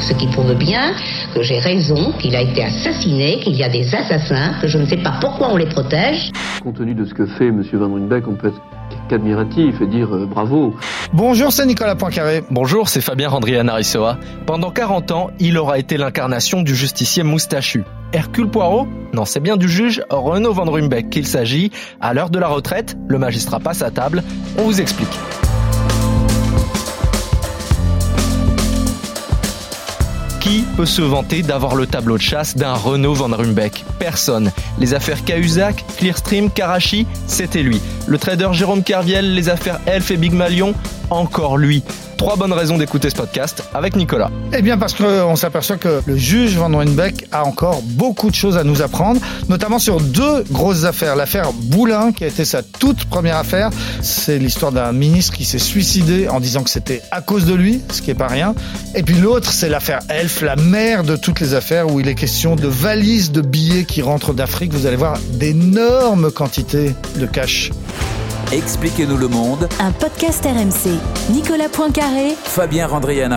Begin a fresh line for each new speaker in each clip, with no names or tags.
Ce qui prouve bien que j'ai raison, qu'il a été assassiné, qu'il y a des assassins, que je ne sais pas pourquoi on les protège.
Compte tenu de ce que fait M. Van Ruynbeck, on peut être qu'admiratif et dire euh, bravo.
Bonjour, c'est Nicolas Poincaré.
Bonjour, c'est Fabien Randrian Pendant 40 ans, il aura été l'incarnation du justicier moustachu. Hercule Poirot Non, c'est bien du juge Renaud Van Ruymbeck qu'il s'agit. À l'heure de la retraite, le magistrat passe à table. On vous explique. Qui peut se vanter d'avoir le tableau de chasse d'un Renaud Van Rumbeck Personne. Les affaires Cahuzac, Clearstream, Karachi, c'était lui. Le trader Jérôme Kerviel, les affaires Elf et Big Malion, encore lui. Trois bonnes raisons d'écouter ce podcast avec Nicolas.
Eh bien parce qu'on s'aperçoit que le juge Van Ruynbeck a encore beaucoup de choses à nous apprendre, notamment sur deux grosses affaires. L'affaire Boulin, qui a été sa toute première affaire, c'est l'histoire d'un ministre qui s'est suicidé en disant que c'était à cause de lui, ce qui est pas rien. Et puis l'autre, c'est l'affaire Elf, la mère de toutes les affaires, où il est question de valises de billets qui rentrent d'Afrique. Vous allez voir d'énormes quantités de cash.
Expliquez-nous le monde.
Un podcast RMC. Nicolas Poincaré.
Fabien Randrian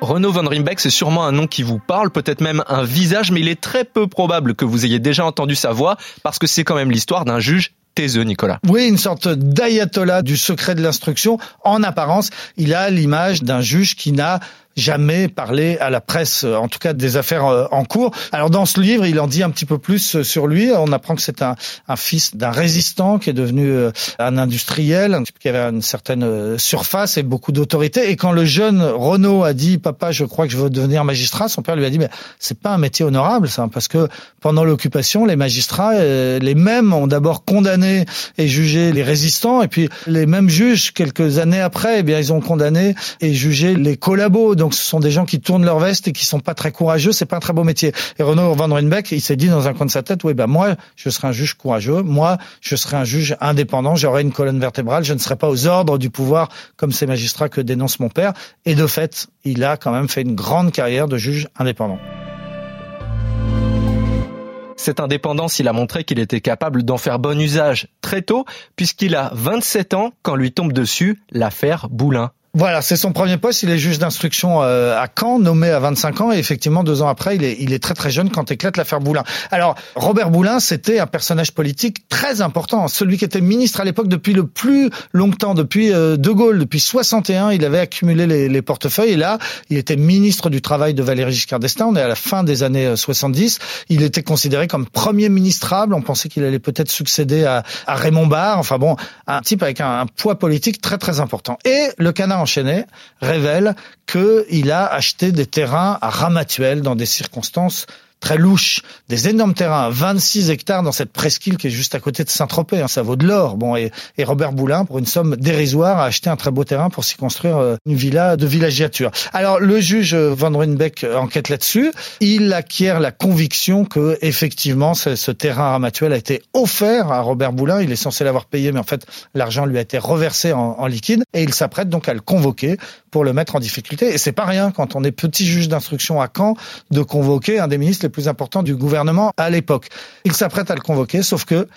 Renaud Van Rimbeck, c'est sûrement un nom qui vous parle, peut-être même un visage, mais il est très peu probable que vous ayez déjà entendu sa voix, parce que c'est quand même l'histoire d'un juge taiseux, Nicolas.
Oui, une sorte d'ayatollah du secret de l'instruction. En apparence, il a l'image d'un juge qui n'a jamais parlé à la presse, euh, en tout cas des affaires euh, en cours. Alors dans ce livre, il en dit un petit peu plus euh, sur lui. On apprend que c'est un, un, fils d'un résistant qui est devenu un industriel, un type qui avait une certaine surface et beaucoup d'autorité. Et quand le jeune Renaud a dit "Papa, je crois que je veux devenir magistrat", son père lui a dit "Mais c'est pas un métier honorable, ça, parce que pendant l'occupation, les magistrats, les mêmes ont d'abord condamné et jugé les résistants, et puis les mêmes juges quelques années après, eh bien ils ont condamné et jugé les collabos. Ce sont des gens qui tournent leur veste et qui sont pas très courageux. C'est pas un très beau métier. Et Renaud Van Ruynbeck, il s'est dit dans un coin de sa tête, oui, ben moi, je serai un juge courageux. Moi, je serai un juge indépendant. J'aurai une colonne vertébrale. Je ne serai pas aux ordres du pouvoir comme ces magistrats que dénonce mon père. Et de fait, il a quand même fait une grande carrière de juge indépendant.
Cette indépendance, il a montré qu'il était capable d'en faire bon usage très tôt, puisqu'il a 27 ans quand lui tombe dessus l'affaire Boulin.
Voilà, c'est son premier poste. Il est juge d'instruction euh, à Caen, nommé à 25 ans, et effectivement deux ans après, il est, il est très très jeune quand éclate l'affaire Boulin. Alors Robert Boulin, c'était un personnage politique très important, celui qui était ministre à l'époque depuis le plus longtemps, depuis euh, De Gaulle, depuis 61, il avait accumulé les, les, portefeuilles, et là, il était ministre du travail de Valéry Giscard d'Estaing. On est à la fin des années 70. Euh, il était considéré comme premier ministrable. On pensait qu'il allait peut-être succéder à, à, Raymond Barre. Enfin bon, un type avec un, un poids politique très très important. Et le canard enchaîné révèle qu'il a acheté des terrains à Ramatuel dans des circonstances très louche, des énormes terrains, 26 hectares dans cette presqu'île qui est juste à côté de Saint-Tropez, hein, ça vaut de l'or. Bon, et, Robert Boulin, pour une somme dérisoire, a acheté un très beau terrain pour s'y construire euh, une villa de villagiature. Alors, le juge Van Ruynbeck enquête là-dessus. Il acquiert la conviction que, effectivement, ce, ce terrain Ramatuel a été offert à Robert Boulin. Il est censé l'avoir payé, mais en fait, l'argent lui a été reversé en liquide et il s'apprête donc à le convoquer pour le mettre en difficulté. Et c'est pas rien quand on est petit juge d'instruction à Caen de convoquer un des ministres les plus importants du gouvernement à l'époque. Il s'apprête à le convoquer, sauf que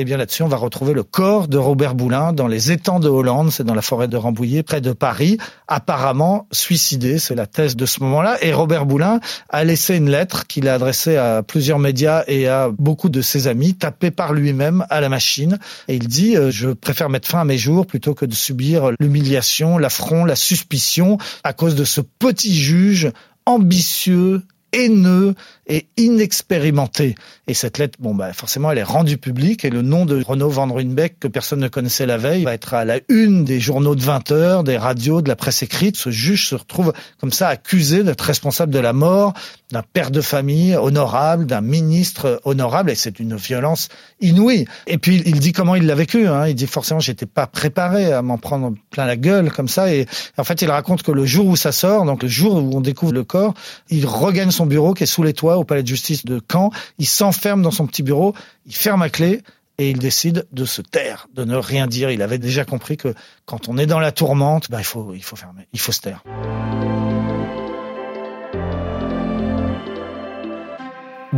eh bien là-dessus, on va retrouver le corps de Robert Boulin dans les étangs de Hollande, c'est dans la forêt de Rambouillet, près de Paris, apparemment suicidé, c'est la thèse de ce moment-là. Et Robert Boulin a laissé une lettre qu'il a adressée à plusieurs médias et à beaucoup de ses amis, tapée par lui-même à la machine. Et il dit, euh, je préfère mettre fin à mes jours plutôt que de subir l'humiliation, l'affront, la suspicion à cause de ce petit juge ambitieux, haineux et inexpérimenté. Et cette lettre, bon, bah, forcément, elle est rendue publique et le nom de Renaud Van Ruynbeck, que personne ne connaissait la veille, va être à la une des journaux de 20 heures, des radios, de la presse écrite. Ce juge se retrouve comme ça accusé d'être responsable de la mort d'un père de famille honorable, d'un ministre honorable, et c'est une violence inouïe. Et puis, il dit comment il l'a vécu. Hein. Il dit forcément, j'étais pas préparé à m'en prendre plein la gueule comme ça. Et en fait, il raconte que le jour où ça sort, donc le jour où on découvre le corps, il regagne son bureau qui est sous les toits au palais de justice de Caen. Il s'enferme dans son petit bureau, il ferme à clé et il décide de se taire, de ne rien dire. Il avait déjà compris que quand on est dans la tourmente, bah, il faut, il faut fermer, il faut se taire.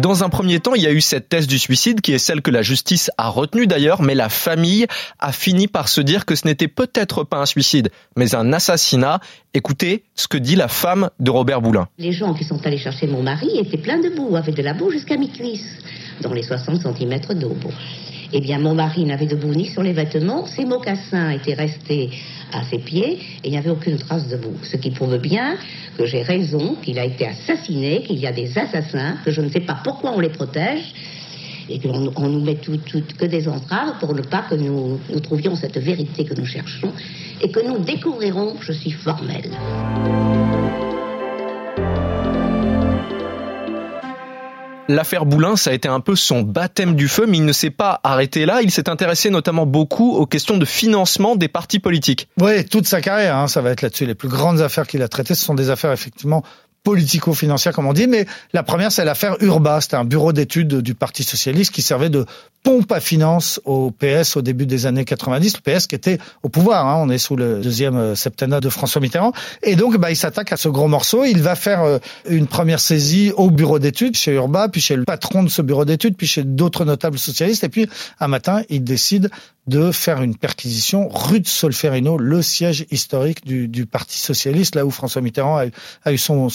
Dans un premier temps, il y a eu cette thèse du suicide qui est celle que la justice a retenue d'ailleurs, mais la famille a fini par se dire que ce n'était peut-être pas un suicide, mais un assassinat. Écoutez ce que dit la femme de Robert Boulin.
Les gens qui sont allés chercher mon mari étaient pleins de boue, avaient de la boue jusqu'à mes cuisses, dans les 60 cm d'eau. Eh bien, mon mari n'avait de boue ni sur les vêtements, ses mocassins étaient restés à ses pieds et il n'y avait aucune trace de boue. Ce qui prouve bien que j'ai raison, qu'il a été assassiné, qu'il y a des assassins, que je ne sais pas pourquoi on les protège et qu'on on nous met tout, que des entraves pour ne pas que nous, nous trouvions cette vérité que nous cherchons et que nous découvrirons, je suis formelle.
L'affaire Boulin, ça a été un peu son baptême du feu, mais il ne s'est pas arrêté là. Il s'est intéressé notamment beaucoup aux questions de financement des partis politiques.
Oui, toute sa carrière, hein, ça va être là-dessus. Les plus grandes affaires qu'il a traitées, ce sont des affaires effectivement politico-financières, comme on dit. Mais la première, c'est l'affaire Urba. C'était un bureau d'études du Parti socialiste qui servait de pompe à finances au PS au début des années 90. Le PS qui était au pouvoir. Hein, on est sous le deuxième euh, septennat de François Mitterrand. Et donc, bah, il s'attaque à ce gros morceau. Il va faire euh, une première saisie au bureau d'études chez Urba, puis chez le patron de ce bureau d'études, puis chez d'autres notables socialistes. Et puis, un matin, il décide de faire une perquisition rue de Solferino, le siège historique du, Parti socialiste, là où François Mitterrand a, a eu son,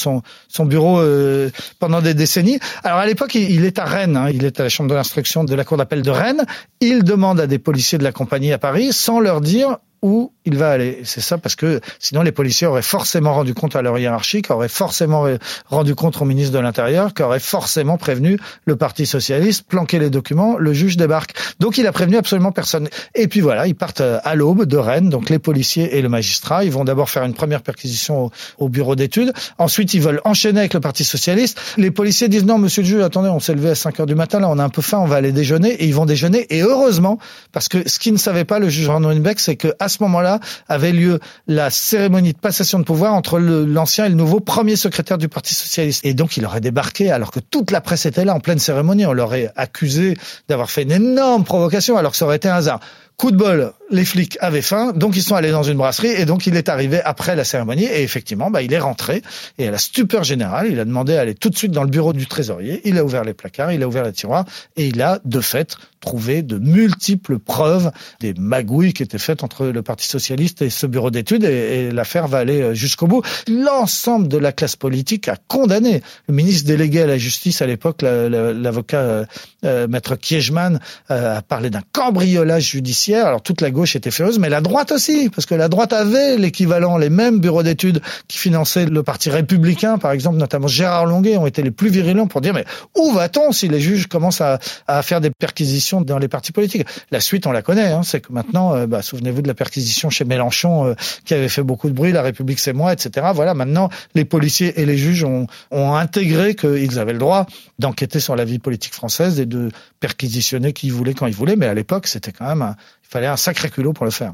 son bureau euh, pendant des décennies. Alors à l'époque, il, est à Rennes, hein, il est à la chambre de l'instruction de la cour d'appel de Rennes. Il demande à des policiers de la compagnie à Paris, sans leur dire où il va aller. C'est ça parce que sinon les policiers auraient forcément rendu compte à leur hiérarchie, auraient forcément rendu compte au ministre de l'Intérieur, aurait forcément prévenu le Parti socialiste, planqué les documents, le juge débarque. Donc il a prévenu absolument personne. Et puis voilà, ils partent à l'aube de Rennes, donc les policiers et le magistrat. Ils vont d'abord faire une première perquisition au, au bureau d'études. Ensuite, ils veulent enchaîner avec le Parti socialiste. Les policiers disent non, monsieur le juge, attendez, on s'est levé à 5 heures du matin, là on a un peu faim, on va aller déjeuner. Et ils vont déjeuner. Et heureusement, parce que ce qu'il ne savait pas, le juge Houellebecq, c'est que ce moment-là avait lieu la cérémonie de passation de pouvoir entre l'ancien et le nouveau premier secrétaire du Parti socialiste. Et donc il aurait débarqué alors que toute la presse était là en pleine cérémonie. On l'aurait accusé d'avoir fait une énorme provocation alors que ça aurait été un hasard. Coup de bol, les flics avaient faim, donc ils sont allés dans une brasserie et donc il est arrivé après la cérémonie et effectivement, bah, il est rentré et à la stupeur générale, il a demandé à aller tout de suite dans le bureau du trésorier. Il a ouvert les placards, il a ouvert les tiroirs et il a de fait trouvé de multiples preuves des magouilles qui étaient faites entre le Parti socialiste et ce bureau d'études et, l'affaire va aller euh, jusqu'au bout. L'ensemble de la classe politique a condamné le ministre délégué à la justice à l'époque, la- la- l'avocat euh, euh, maître Kiechman euh, a parlé d'un cambriolage judiciaire. Alors toute la gauche était furieuse, mais la droite aussi, parce que la droite avait l'équivalent, les mêmes bureaux d'études qui finançaient le parti républicain, par exemple, notamment Gérard Longuet, ont été les plus virulents pour dire mais où va-t-on si les juges commencent à, faire des perquisitions dans les partis politiques? La suite, on la connaît, hein, c'est que maintenant, euh, bah, souvenez-vous de la perquisition chez Mélenchon euh, qui avait fait beaucoup de bruit, La République c'est moi, etc. Voilà, maintenant les policiers et les juges ont, ont intégré qu'ils avaient le droit d'enquêter sur la vie politique française et de perquisitionner qui ils voulaient quand ils voulaient, mais à l'époque, c'était quand même, un- il fallait un sacré culot pour le faire.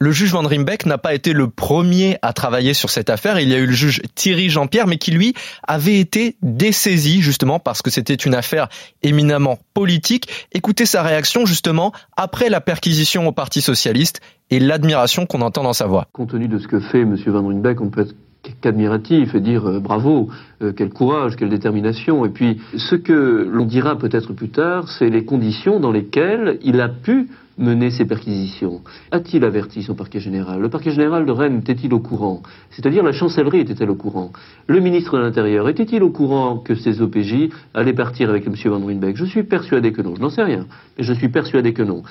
Le juge Van Rimbeck n'a pas été le premier à travailler sur cette affaire. Il y a eu le juge Thierry Jean-Pierre, mais qui lui avait été dessaisi justement parce que c'était une affaire éminemment politique. Écoutez sa réaction justement après la perquisition au Parti socialiste et l'admiration qu'on entend dans sa voix.
Compte tenu de ce que fait M. Van on peut être qu'admiratif et dire euh, bravo, euh, quel courage, quelle détermination. Et puis, ce que l'on dira peut-être plus tard, c'est les conditions dans lesquelles il a pu mener ces perquisitions. A-t-il averti son parquet général? Le parquet général de Rennes était-il au courant? C'est-à-dire la chancellerie était-elle au courant? Le ministre de l'Intérieur était-il au courant que ces OPJ allaient partir avec M. Van Ruynbeck Je suis persuadé que non. Je n'en sais rien, mais je suis persuadé que non.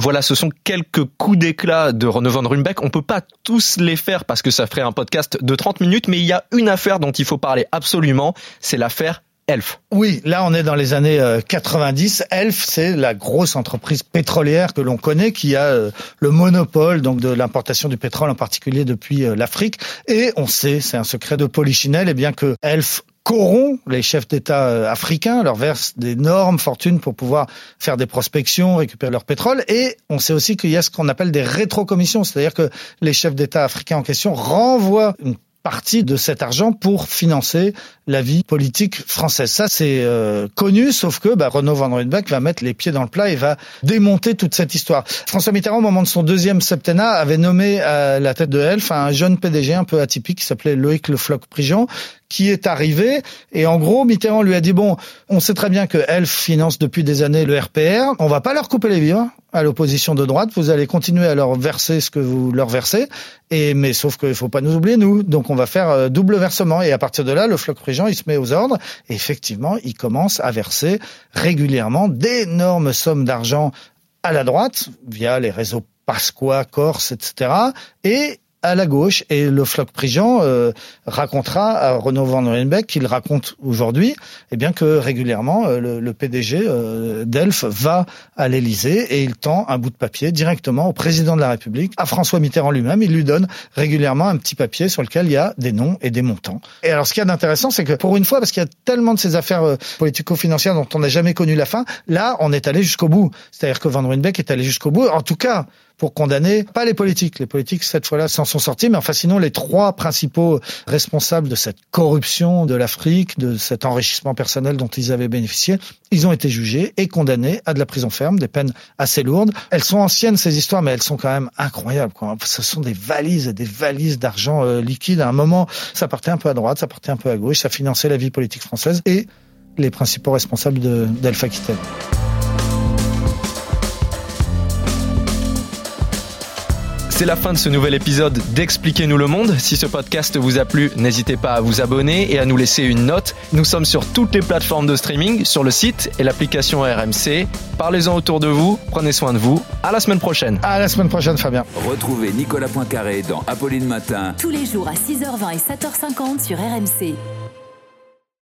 Voilà, ce sont quelques coups d'éclat de Renaud Van Ruymbeck. On peut pas tous les faire parce que ça ferait un podcast de 30 minutes, mais il y a une affaire dont il faut parler absolument, c'est l'affaire Elf.
Oui, là on est dans les années euh, 90. Elf, c'est la grosse entreprise pétrolière que l'on connaît, qui a euh, le monopole donc de l'importation du pétrole, en particulier depuis euh, l'Afrique. Et on sait, c'est un secret de Polichinelle, et bien que Elf corrompt les chefs d'État euh, africains, leur verse d'énormes fortunes pour pouvoir faire des prospections, récupérer leur pétrole. Et on sait aussi qu'il y a ce qu'on appelle des rétrocommissions, c'est-à-dire que les chefs d'État africains en question renvoient une partie de cet argent pour financer la vie politique française. Ça, c'est euh, connu, sauf que bah, Renaud Van Ruydenbeck va mettre les pieds dans le plat et va démonter toute cette histoire. François Mitterrand, au moment de son deuxième septennat, avait nommé à la tête de Elf un jeune PDG un peu atypique qui s'appelait Loïc Le Floch-Prigent, qui est arrivé. Et en gros, Mitterrand lui a dit, bon, on sait très bien que Elf finance depuis des années le RPR, on va pas leur couper les vivres à l'opposition de droite, vous allez continuer à leur verser ce que vous leur versez, et mais sauf qu'il faut pas nous oublier nous, donc on va faire euh, double versement. Et à partir de là, le floc Prigent il se met aux ordres. Et effectivement il commence à verser régulièrement d'énormes sommes d'argent à la droite via les réseaux Pasqua, Corse, etc. et à la gauche. Et le floc Prigent euh, racontera à Renaud Van Ruydenbeck, qu'il raconte aujourd'hui, eh bien que régulièrement euh, le, le, PDG euh, d'Elf va à l'Élysée et il tend un bout de papier directement au président de la République, à François Mitterrand lui-même. Il lui donne régulièrement un petit papier sur lequel il y a des noms et des montants. Et alors ce qu'il y a d'intéressant, c'est que pour une fois, parce qu'il y a tellement de ces affaires euh, politico-financières dont on n'a jamais connu la fin, là on est allé jusqu'au bout. C'est-à-dire que Van Ruydenbeck est allé jusqu'au bout. En tout cas, pour condamner, pas les politiques, les politiques cette fois-là s'en sont sortis, mais enfin sinon les trois principaux responsables de cette corruption de l'Afrique, de cet enrichissement personnel dont ils avaient bénéficié, ils ont été jugés et condamnés à de la prison ferme, des peines assez lourdes. Elles sont anciennes ces histoires, mais elles sont quand même incroyables. Quoi. Ce sont des valises et des valises d'argent euh, liquide. À un moment, ça partait un peu à droite, ça partait un peu à gauche, ça finançait la vie politique française et les principaux responsables d'Alpha Aquitaine.
C'est la fin de ce nouvel épisode d'Expliquez-nous le monde. Si ce podcast vous a plu, n'hésitez pas à vous abonner et à nous laisser une note. Nous sommes sur toutes les plateformes de streaming, sur le site et l'application RMC. Parlez-en autour de vous, prenez soin de vous. À la semaine prochaine.
À la semaine prochaine, Fabien.
Retrouvez Nicolas Poincaré dans Apolline Matin.
Tous les jours à 6h20 et 7h50 sur RMC.